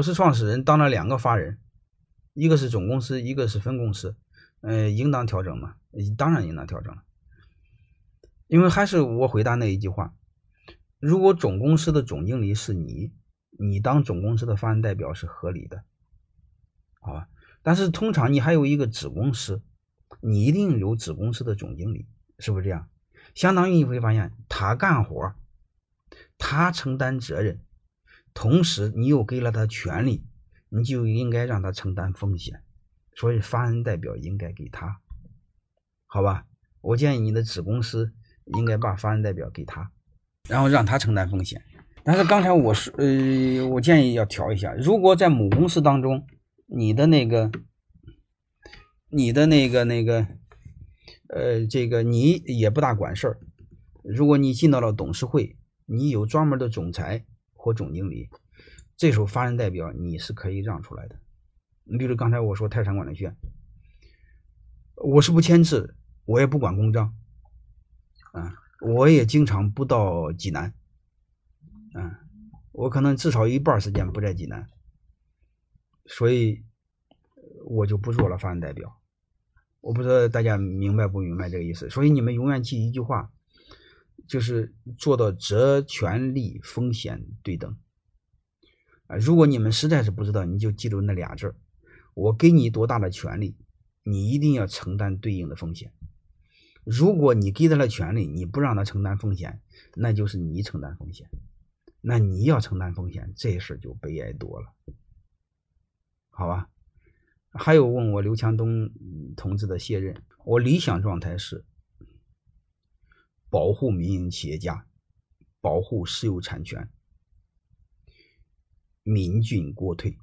我是创始人，当了两个法人，一个是总公司，一个是分公司，呃，应当调整吗？当然应当调整了，因为还是我回答那一句话：如果总公司的总经理是你，你当总公司的法人代表是合理的，好吧？但是通常你还有一个子公司，你一定有子公司的总经理，是不是这样？相当于你会发现，他干活，他承担责任，同时你又给了他权利，你就应该让他承担风险，所以法人代表应该给他。好吧，我建议你的子公司应该把法人代表给他，然后让他承担风险。但是刚才我说，呃，我建议要调一下，如果在母公司当中，你的那个，你的那个那个，呃，这个你也不大管事儿。如果你进到了董事会，你有专门的总裁或总经理，这时候法人代表你是可以让出来的。你比如刚才我说泰山管理学院，我是不签字。我也不管公章，啊，我也经常不到济南，啊，我可能至少一半时间不在济南，所以我就不做了法人代表。我不知道大家明白不明白这个意思。所以你们永远记一句话，就是做到责权利风险对等。啊，如果你们实在是不知道，你就记住那俩字儿：我给你多大的权利，你一定要承担对应的风险。如果你给他了权利，你不让他承担风险，那就是你承担风险。那你要承担风险，这事就悲哀多了，好吧？还有问我刘强东同志的卸任，我理想状态是保护民营企业家，保护私有产权，民进国退，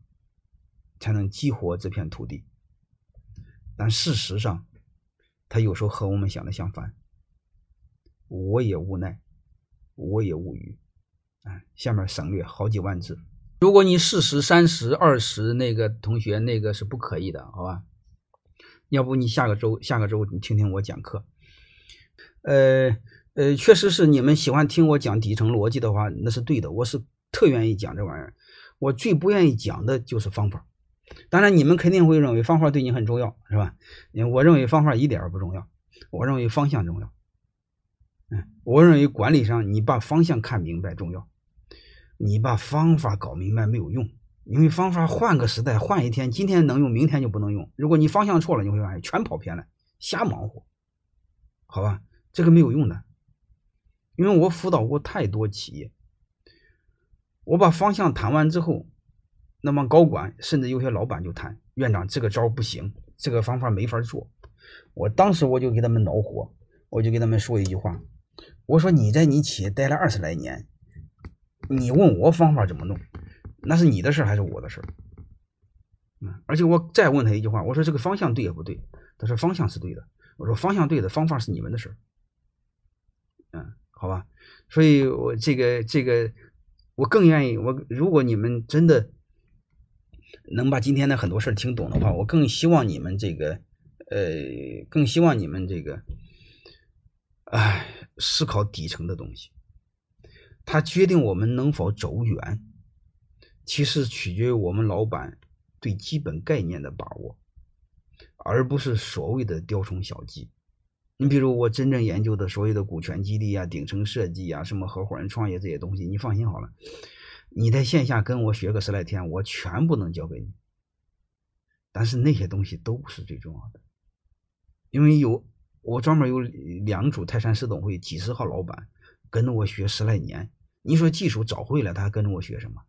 才能激活这片土地。但事实上，他有时候和我们想的相反，我也无奈，我也无语。啊，下面省略好几万字。如果你四十三十二十，那个同学那个是不可以的，好吧？要不你下个周下个周你听听我讲课。呃呃，确实是你们喜欢听我讲底层逻辑的话，那是对的。我是特愿意讲这玩意儿。我最不愿意讲的就是方法。当然，你们肯定会认为方法对你很重要，是吧？我认为方法一点儿不重要，我认为方向重要。嗯，我认为管理上你把方向看明白重要，你把方法搞明白没有用，因为方法换个时代换一天，今天能用，明天就不能用。如果你方向错了，你会发现全跑偏了，瞎忙活，好吧？这个没有用的，因为我辅导过太多企业，我把方向谈完之后。那么高管甚至有些老板就谈院长这个招不行，这个方法没法做。我当时我就给他们恼火，我就给他们说一句话，我说你在你企业待了二十来年，你问我方法怎么弄，那是你的事还是我的事嗯，而且我再问他一句话，我说这个方向对也不对？他说方向是对的。我说方向对的方法是你们的事嗯，好吧。所以我这个这个我更愿意，我如果你们真的。能把今天的很多事听懂的话，我更希望你们这个，呃，更希望你们这个，哎，思考底层的东西。它决定我们能否走远，其实取决于我们老板对基本概念的把握，而不是所谓的雕虫小技。你比如我真正研究的所谓的股权激励啊、顶层设计啊、什么合伙人创业这些东西，你放心好了。你在线下跟我学个十来天，我全部能教给你。但是那些东西都不是最重要的，因为有我专门有两组泰山市董会几十号老板跟着我学十来年。你说技术早会了，他还跟着我学什么？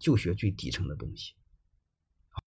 就学最底层的东西。